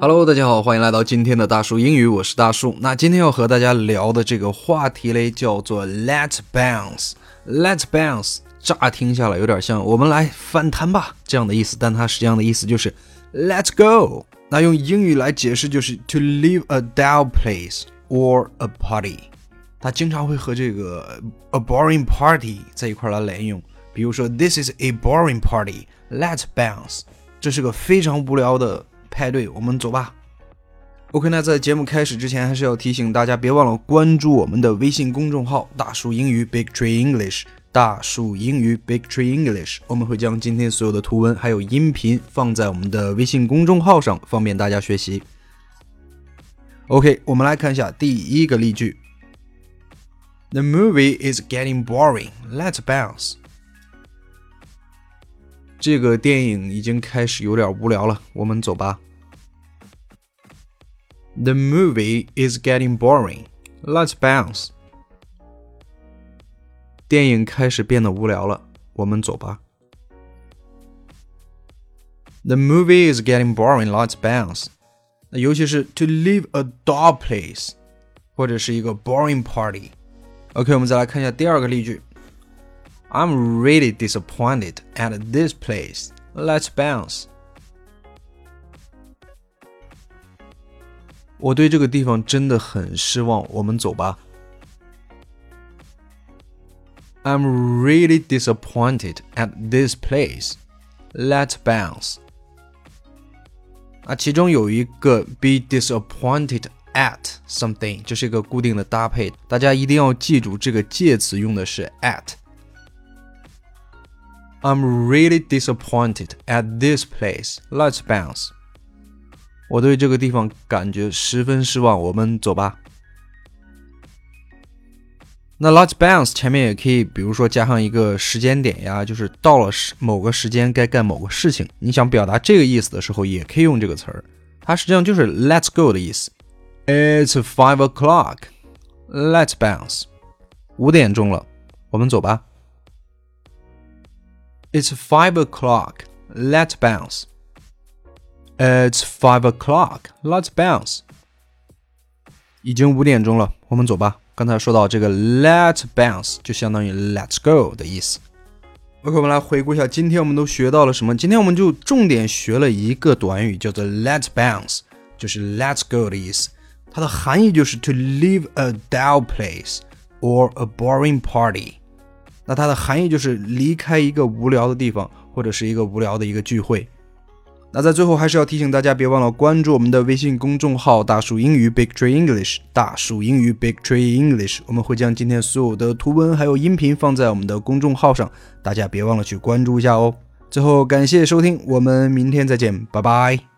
Hello，大家好，欢迎来到今天的大树英语，我是大树。那今天要和大家聊的这个话题嘞，叫做 Let bounce。Let bounce，乍听下来有点像我们来反弹吧这样的意思，但它实际上的意思就是 Let's go。那用英语来解释就是 To leave a dull place or a party。它经常会和这个 a boring party 在一块来连用，比如说 This is a boring party. Let's bounce，这是个非常无聊的。派对，我们走吧。OK，那在节目开始之前，还是要提醒大家，别忘了关注我们的微信公众号“大树英语 Big Tree English”。大树英语 Big Tree English，我们会将今天所有的图文还有音频放在我们的微信公众号上，方便大家学习。OK，我们来看一下第一个例句：The movie is getting boring. Let's bounce. 这个电影已经开始有点无聊了，我们走吧。The movie is getting boring. Let's bounce. 电影开始变得无聊了，我们走吧。The movie is getting boring. Let's bounce. 那尤其是 to leave a dull place，或者是一个 boring party。OK，我们再来看一下第二个例句。 I'm really disappointed at this place. Let's bounce. 我对这个地方真的很失望，我们走吧。I'm really disappointed at this place. Let's bounce. 啊，其中有一个 be disappointed at something，这是一个固定的搭配，大家一定要记住，这个介词用的是 at。 I'm really disappointed at this place. Let's bounce. 我对这个地方感觉十分失望，我们走吧。那 Let's bounce 前面也可以，比如说加上一个时间点呀，就是到了某个时间该干某个事情。你想表达这个意思的时候，也可以用这个词儿。它实际上就是 Let's go 的意思。It's five o'clock. Let's bounce. 五点钟了，我们走吧。It's five o'clock. Let's bounce. It's five o'clock. Let's bounce. 已经五点钟了，我们走吧。刚才说到这个 "Let's bounce" 就相当于 "Let's go" 的意思。OK，我们来回顾一下今天我们都学到了什么。今天我们就重点学了一个短语，叫做 "Let's bounce"，就是 "Let's go" 的意思。它的含义就是 to leave a dull place or a boring party。 那它的含义就是离开一个无聊的地方，或者是一个无聊的一个聚会。那在最后还是要提醒大家，别忘了关注我们的微信公众号“大树英语 Big Tree English”。大树英语 Big Tree English，我们会将今天所有的图文还有音频放在我们的公众号上，大家别忘了去关注一下哦。最后感谢收听，我们明天再见，拜拜。